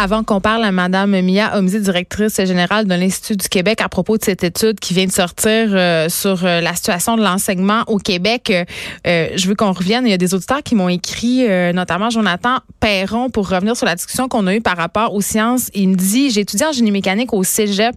Avant qu'on parle à Madame Mia Omzi, directrice générale de l'Institut du Québec, à propos de cette étude qui vient de sortir euh, sur euh, la situation de l'enseignement au Québec, euh, je veux qu'on revienne. Il y a des auditeurs qui m'ont écrit, notamment Jonathan Perron, pour revenir sur la discussion qu'on a eue par rapport aux sciences. Il me dit, j'ai étudié en génie mécanique au Cégep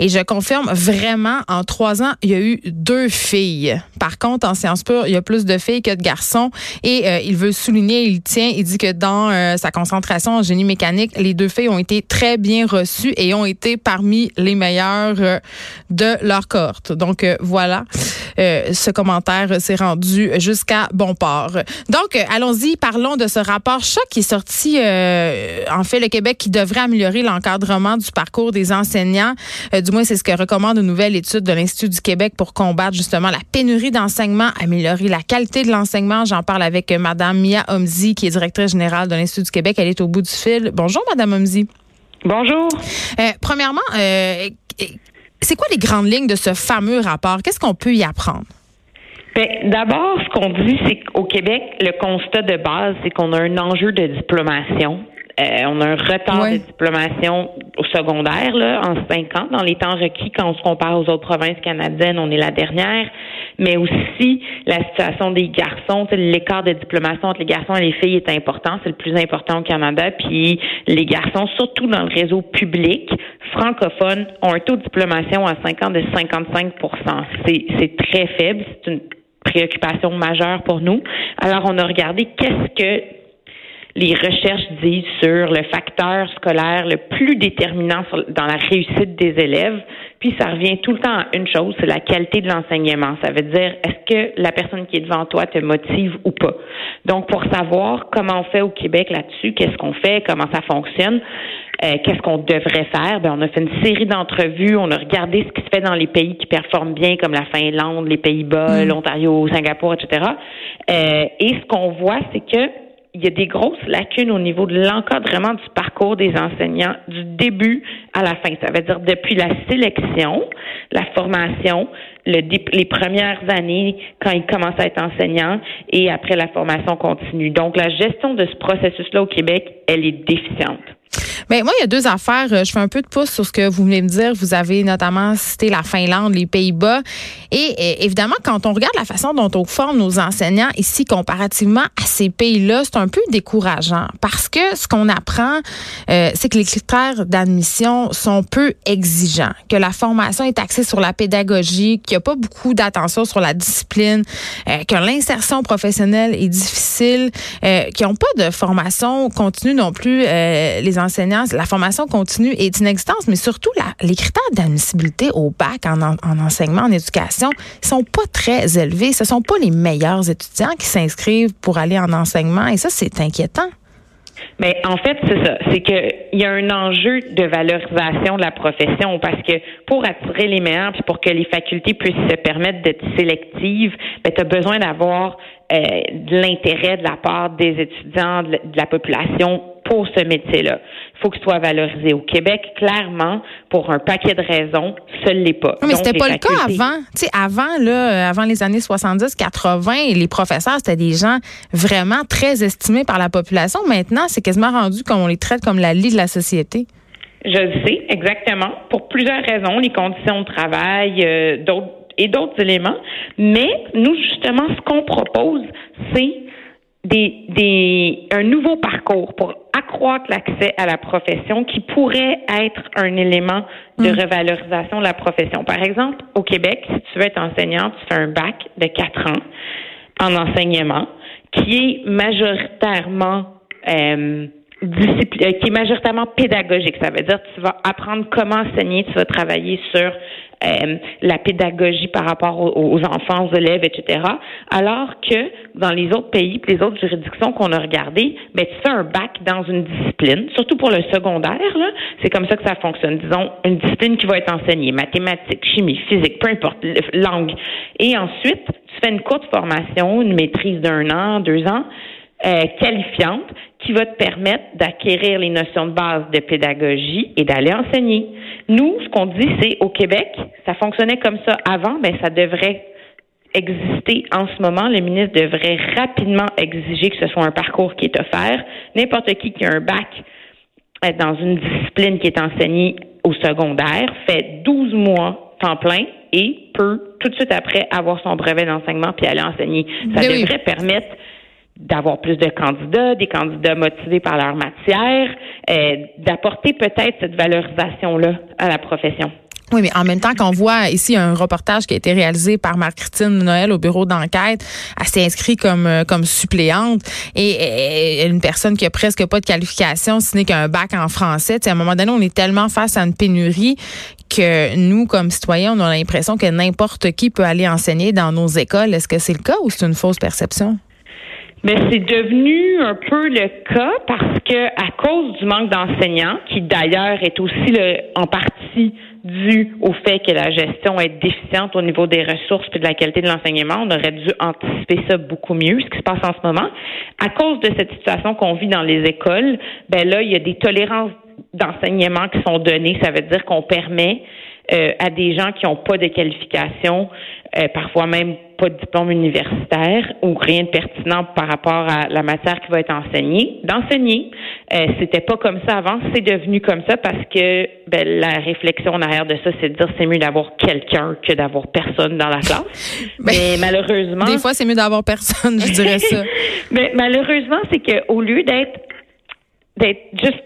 et je confirme vraiment, en trois ans, il y a eu deux filles. Par contre, en sciences pures, il y a plus de filles que de garçons. Et il veut souligner, il tient, il dit que dans sa concentration en génie mécanique, les deux filles ont été très bien reçues et ont été parmi les meilleures euh, de leur cohorte. Donc euh, voilà, euh, ce commentaire s'est rendu jusqu'à bon port. Donc allons-y, parlons de ce rapport choc qui est sorti en fait le Québec qui devrait améliorer l'encadrement du parcours des enseignants. du moins c'est ce que recommande une nouvelle étude de l'Institut du Québec pour combattre justement la pénurie d'enseignement, améliorer la qualité de l'enseignement. J'en parle avec madame Mia Omzi qui est directrice générale de l'Institut du Québec. Elle est au bout du fil. Bonjour madame Omzi. Bonjour. Euh, premièrement, euh, c'est quoi les grandes lignes de ce fameux rapport? Qu'est-ce qu'on peut y apprendre? Ben, d'abord, ce qu'on dit, c'est qu'au Québec, le constat de base, c'est qu'on a un enjeu de diplomation on a un retard de diplomation au secondaire là, en cinq ans dans les temps requis quand on se compare aux autres provinces canadiennes, on est la dernière. Mais aussi la situation des garçons, l'écart de diplomation entre les garçons et les filles est important, c'est le plus important au Canada. Puis les garçons, surtout dans le réseau public francophone, ont un taux de diplomation à 5 ans de 55% C'est très faible, c'est une préoccupation majeure pour nous. Alors on a regardé qu'est-ce que les recherches disent sur le facteur scolaire le plus déterminant dans la réussite des élèves. Puis ça revient tout le temps à une chose, c'est la qualité de l'enseignement. Ça veut dire est-ce que la personne qui est devant toi te motive ou pas? Donc pour savoir comment on fait au Québec là-dessus, qu'est-ce qu'on fait, comment ça fonctionne, euh, qu'est-ce qu'on devrait faire, ben on a fait une série d'entrevues, on a regardé ce qui se fait dans les pays qui performent bien comme la Finlande, les Pays-Bas, mm. l'Ontario, Singapour, etc. Euh, et ce qu'on voit, c'est que il y a des grosses lacunes au niveau de l'encadrement du parcours des enseignants du début à la fin. Ça veut dire depuis la sélection, la formation, le, les premières années quand ils commencent à être enseignants et après la formation continue. Donc, la gestion de ce processus-là au Québec, elle est déficiente. Mais moi, il y a deux affaires. Euh, je fais un peu de pouce sur ce que vous venez me dire. Vous avez notamment cité la Finlande, les Pays-Bas. Et, évidemment, quand on regarde la façon dont on forme nos enseignants ici comparativement à ces pays-là, c'est un peu décourageant parce que ce qu'on apprend, euh, c'est que les critères d'admission sont peu exigeants, que la formation est axée sur la pédagogie, qu'il n'y a pas beaucoup d'attention sur la discipline, euh, que l'insertion professionnelle est difficile, euh, qu'ils n'ont pas de formation continue non plus, les enseignants la formation continue est inexistante, mais surtout les critères d'admissibilité au bac en, enseignement, en éducation, sont pas très élevés. Ce sont pas les meilleurs étudiants qui s'inscrivent pour aller en enseignement, et ça, c'est inquiétant. Mais en fait, c'est ça. C'est qu'il y a un enjeu de valorisation de la profession parce que pour attirer les meilleurs puis pour que les facultés puissent se permettre d'être sélectives, ben, tu as besoin d'avoir euh, de l'intérêt de la part des étudiants, de la population pour ce métier-là. Il faut qu'il soit valorisé au Québec, clairement, pour un paquet de raisons, ce l'est pas. mais c'était pas le cas avant. Tu sais, avant, là, avant les années 70, 80, les professeurs, c'était des gens vraiment très estimés par la population. Maintenant, c'est quasiment rendu qu'on les traite comme la lie de la société. Je le sais, exactement. Pour plusieurs raisons, les conditions de travail, euh, d'autres et d'autres éléments. Mais nous, justement, ce qu'on propose, c'est des, des, un nouveau parcours pour accroître l'accès à la profession qui pourrait être un élément de mm. revalorisation de la profession. Par exemple, au Québec, si tu veux être enseignante, tu fais un bac de quatre ans en enseignement qui est majoritairement euh, discipline, qui est majoritairement pédagogique. Ça veut dire que tu vas apprendre comment enseigner, tu vas travailler sur euh, la pédagogie par rapport aux, enfants, aux élèves, etc. Alors que dans les autres pays, les autres juridictions qu'on a regardées, ben tu fais un bac dans une discipline, surtout pour le secondaire. C'est comme ça que ça fonctionne. Disons une discipline qui va être enseignée, mathématiques, chimie, physique, peu importe, langue. Et ensuite, tu fais une courte formation, une maîtrise d'un an, deux ans, euh, qualifiante qui va te permettre d'acquérir les notions de base de pédagogie et d'aller enseigner. Nous, ce qu'on dit, c'est au Québec, ça fonctionnait comme ça avant, mais ça devrait exister en ce moment. Le ministre devrait rapidement exiger que ce soit un parcours qui est offert. N'importe qui qui a un bac euh, dans une discipline qui est enseignée au secondaire fait 12 mois temps plein et peut tout de suite après avoir son brevet d'enseignement puis aller enseigner. Ça ben devrait permettre d'avoir plus de candidats, des candidats motivés par leur matière, euh, d'apporter peut-être cette valorisation-là à la profession. Oui, mais en même temps qu'on voit ici un reportage qui a été réalisé par Marc-Christine Noël au bureau d'enquête, elle s'est inscrite comme euh, comme suppléante et, une personne qui a presque pas de qualification, ce n'est qu'un bac en français. à un moment donné, on est tellement face à une pénurie que nous, comme citoyens, on a l'impression que n'importe qui peut aller enseigner dans nos écoles. Est-ce que c'est le cas ou c'est une fausse perception? Mais c'est devenu un peu le cas parce que à cause du manque d'enseignants, qui d'ailleurs est aussi le, en partie dû au fait que la gestion est déficiente au niveau des ressources et de la qualité de l'enseignement, on aurait dû anticiper ça beaucoup mieux, ce qui se passe en ce moment. À cause de cette situation qu'on vit dans les écoles, ben là, il y a des tolérances d'enseignement qui sont données. Ça veut dire qu'on permet euh, à des gens qui n'ont pas de qualification, euh, parfois même pas de diplôme universitaire ou rien de pertinent par rapport à la matière qui va être enseignée, d'enseigner. Euh, C'était pas comme ça avant, c'est devenu comme ça parce que ben, la réflexion en arrière de ça, c'est de dire c'est mieux d'avoir quelqu'un que d'avoir personne dans la classe. Ben, Mais malheureusement, des fois c'est mieux d'avoir personne, je dirais ça. Mais malheureusement, c'est que au lieu d'être d'être juste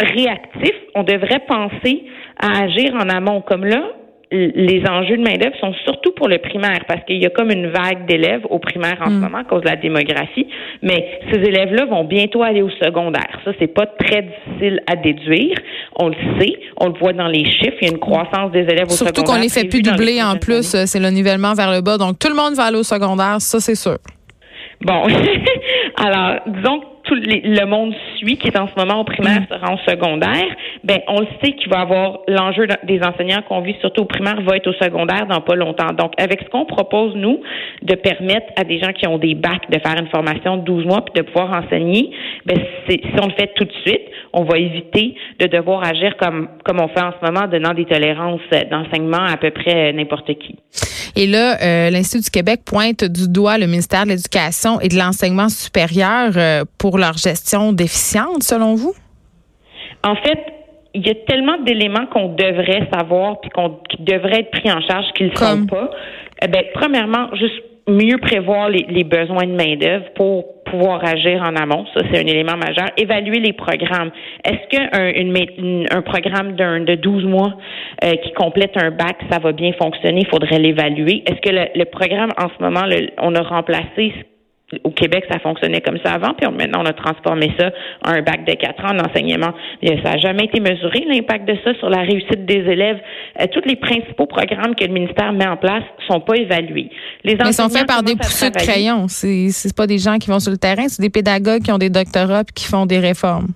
réactif, on devrait penser à agir en amont. Comme là, les enjeux de main-d'œuvre sont surtout pour le primaire parce qu'il y a comme une vague d'élèves au primaire en ce mm. moment à cause de la démographie, mais ces élèves-là vont bientôt aller au secondaire. Ça, c'est pas très difficile à déduire. On le sait, on le voit dans les chiffres. Il y a une croissance des élèves au secondaire. Surtout qu'on les fait plus doubler en plus, c'est le nivellement vers le bas. Donc, tout le monde va aller au secondaire, ça, c'est sûr. Bon, alors, disons tout le monde suit, qui est en ce moment au primaire, mm. sera en secondaire, ben on le sait qu'il va avoir l'enjeu des enseignants qu'on vit surtout au primaire va être au secondaire dans pas longtemps. Donc, avec ce qu'on propose, nous, de permettre à des gens qui ont des bacs de faire une formation de 12 mois puis de pouvoir enseigner, ben si on le fait tout de suite, on va éviter de devoir agir comme, comme on fait en ce moment, donnant des tolérances d'enseignement à peu près n'importe qui. Et là, euh, l'Institut du Québec pointe du doigt le ministère de l'Éducation et de l'Enseignement supérieur euh, pour leur gestion déficiente, selon vous? En fait, il y a tellement d'éléments qu'on devrait savoir puis qu'on qui devraient être pris en charge qu'ils ne sont pas. Eh ben, premièrement, juste mieux prévoir les, besoins de main-d'œuvre pour pouvoir agir en amont. Ça, c'est un élément majeur. Évaluer les programmes. Est-ce qu'un un programme d'un de 12 mois euh, qui complète un bac, ça va bien fonctionner? Il faudrait l'évaluer. Est-ce que le, le, programme, en ce moment, on a remplacé au Québec, ça fonctionnait comme ça avant, puis maintenant, on a transformé ça en un bac de quatre ans d'enseignement. Ça n'a jamais été mesuré, l'impact de ça sur la réussite des élèves. Euh, tous les principaux programmes que le ministère met en place sont pas évalués. Les Mais sont faits par des pousseux de crayon. C'est, c'est pas des gens qui vont sur le terrain, c'est des pédagogues qui ont des doctorats et qui font des réformes.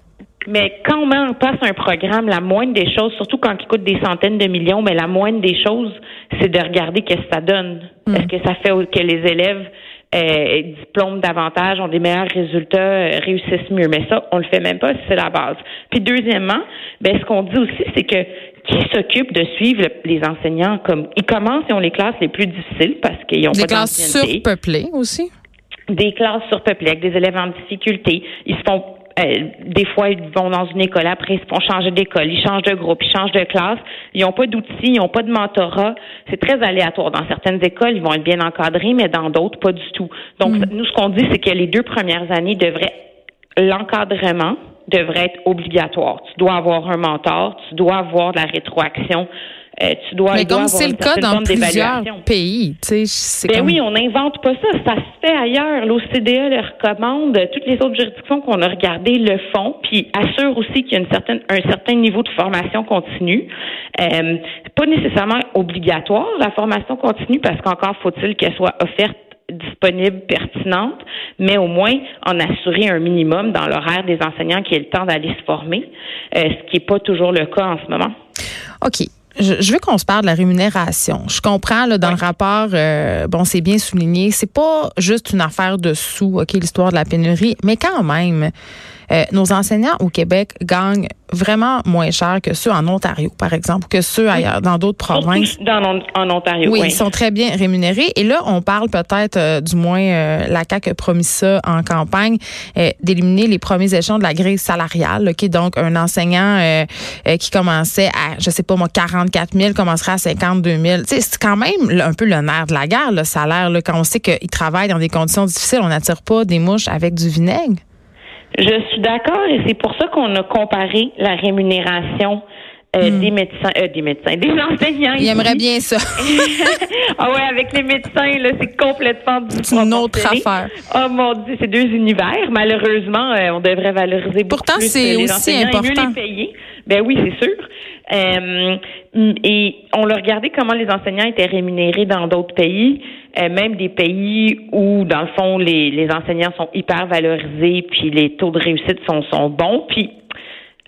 Mais quand on met en place un programme, la moindre des choses, surtout quand il coûte des centaines de millions, mais la moindre des choses, c'est de regarder qu'est-ce que ça donne. Hmm. Est-ce que ça fait que les élèves euh, diplôment davantage, ont des meilleurs résultats, euh, réussissent mieux. Mais ça, on le fait même pas, c'est la base. Puis deuxièmement, ben ce qu'on dit aussi, c'est que qui s'occupe de suivre les enseignants comme ils commencent et ont les classes les plus difficiles parce qu'ils ont des classes surpeuplées aussi? Des classes surpeuplées avec des élèves en difficulté. Ils se font euh, des fois, ils vont dans une école, après, ils vont changer d'école, ils changent de groupe, ils changent de classe. Ils n'ont pas d'outils, ils n'ont pas de mentorat. C'est très aléatoire. Dans certaines écoles, ils vont être bien encadrés, mais dans d'autres, pas du tout. Donc, mm. nous, ce qu'on dit, c'est que les deux premières années devraient, l'encadrement devrait être obligatoire. Tu dois avoir un mentor, tu dois avoir de la rétroaction euh, tu dois. Mais comme c'est le cas dans plusieurs pays, tu sais, ben oui, on n'invente pas ça. Ça se fait ailleurs. L'OCDE le recommande. Toutes les autres juridictions qu'on a regardées le font, puis assure aussi qu'il y a une certaine, un certain niveau de formation continue. Euh, pas nécessairement obligatoire la formation continue, parce qu'encore faut-il qu'elle soit offerte disponible, pertinente, mais au moins en assurer un minimum dans l'horaire des enseignants qui aient le temps d'aller se former, euh, ce qui n'est pas toujours le cas en ce moment. OK. Je, veux qu'on se parle de la rémunération. Je comprends là, dans le rapport, euh, bon, c'est bien souligné, c'est pas juste une affaire de sous, ok, l'histoire de la pénurie, mais quand même, euh, nos enseignants au Québec gagnent vraiment moins cher que ceux en Ontario, par exemple, que ceux ailleurs, dans d'autres provinces. Dans, en Ontario, oui, Ils sont très bien rémunérés. Et là, on parle peut-être, euh, du moins, euh, la CAQ a promis ça en campagne, d'éliminer les premiers échelons de la grille salariale. est donc, un enseignant qui commençait à, je sais pas moi, 44 000 commencerait à 52 000. C'est quand même un peu le nerf de la guerre, le salaire. Là, quand on sait qu'ils travaillent dans des conditions difficiles, on n'attire pas des mouches avec du vinaigre. Je suis d'accord et c'est pour ça qu'on a comparé la rémunération euh, hmm. des médecins, euh, des médecins, des enseignants. Il aimerait bien ça. ah ouais, avec les médecins, là, c'est complètement C'est une autre affaire. Oh mon Dieu, c'est deux univers. Malheureusement, euh, on devrait valoriser beaucoup Pourtant, c'est aussi important. Et mieux les payer. Ben oui, c'est sûr. Euh, et on a regardé comment les enseignants étaient rémunérés dans d'autres pays, euh, même des pays où, dans le fond, les, les enseignants sont hyper valorisés, puis les taux de réussite sont, sont bons. Puis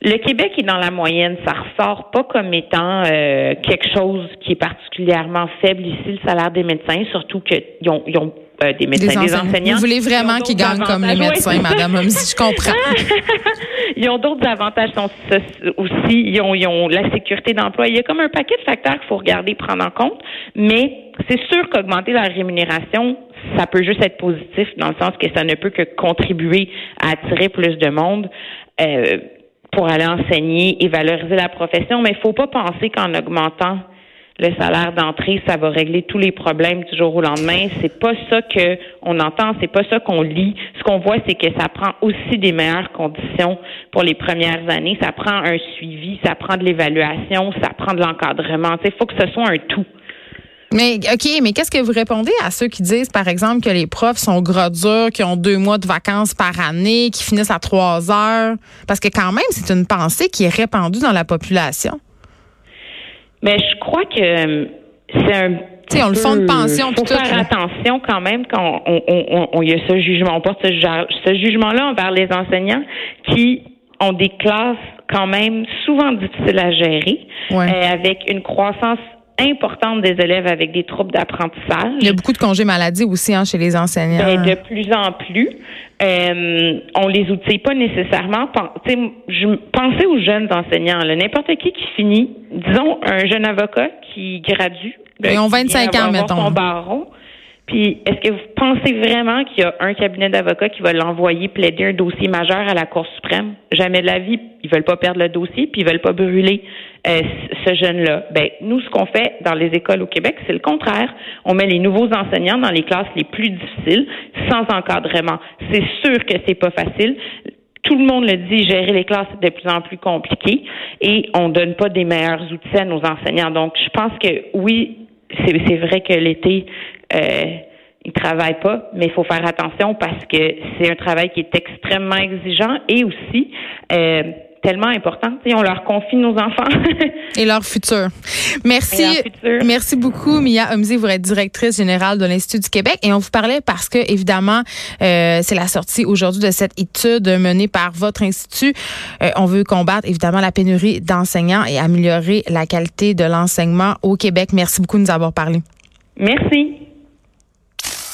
le Québec est dans la moyenne. Ça ressort pas comme étant euh, quelque chose qui est particulièrement faible ici, le salaire des médecins, surtout qu'ils ont, ils ont euh, des médecins, des, enseignants. Vous voulez vraiment qu'ils gagnent comme les médecins, Madame je comprends. ils ont d'autres avantages aussi. Ils ont, ils ont la sécurité d'emploi. Il y a comme un paquet de facteurs qu'il faut regarder, prendre en compte. Mais c'est sûr qu'augmenter la rémunération, ça peut juste être positif dans le sens que ça ne peut que contribuer à attirer plus de monde. Euh, pour aller enseigner et valoriser la profession, mais il faut pas penser qu'en augmentant le salaire d'entrée, ça va régler tous les problèmes du jour au lendemain. C'est pas ça que on entend, c'est pas ça qu'on lit. Ce qu'on voit, c'est que ça prend aussi des meilleures conditions pour les premières années. Ça prend un suivi, ça prend de l'évaluation, ça prend de l'encadrement. Il faut que ce soit un tout. Mais OK, mais qu'est-ce que vous répondez à ceux qui disent, par exemple, que les profs sont gros durs, qui ont deux mois de vacances par année, qui finissent à trois heures? Parce que quand même, c'est une pensée qui est répandue dans la population. Mais je crois que euh, c'est un sais, on le fond de pension. Il faut faire attention quand même quand on, on, on, y a ce jugement. On porte ce, ce jugement-là envers les enseignants qui ont des classes quand même souvent difficiles à gérer, euh, avec une croissance importante des élèves avec des troubles d'apprentissage. Il y a beaucoup de congés maladie aussi hein, chez les enseignants. Ben, de plus en plus. Euh, on les outille pas nécessairement. Je pensais aux jeunes enseignants. N'importe qui qui finit, disons un jeune avocat qui gradue. Ils ont 25 ans, mettons. Son baron, puis, est-ce que vous pensez vraiment qu'il y a un cabinet d'avocats qui va l'envoyer plaider un dossier majeur à la Cour suprême? Jamais de la vie. Ils veulent pas perdre le dossier, puis ils veulent pas brûler euh, ce jeune-là. Ben, nous, ce qu'on fait dans les écoles au Québec, c'est le contraire. On met les nouveaux enseignants dans les classes les plus difficiles, sans encadrement. C'est sûr que c'est pas facile tout le monde le dit, gérer les classes est de plus en plus compliqué et on donne pas des meilleurs outils à nos enseignants. Donc, je pense que oui, c'est vrai que l'été, euh, ils travaillent pas, mais il faut faire attention parce que c'est un travail qui est extrêmement exigeant et aussi euh, tellement important. on leur confie nos enfants. et leur futur. Merci. Merci beaucoup, Mia Omzi. Vous êtes directrice générale de l'Institut du Québec. Et on vous parlait parce que, évidemment, euh, c'est la sortie aujourd'hui de cette étude menée par votre institut. Euh, on veut combattre, évidemment, la pénurie d'enseignants et améliorer la qualité de l'enseignement au Québec. Merci beaucoup de nous avoir parlé. Merci.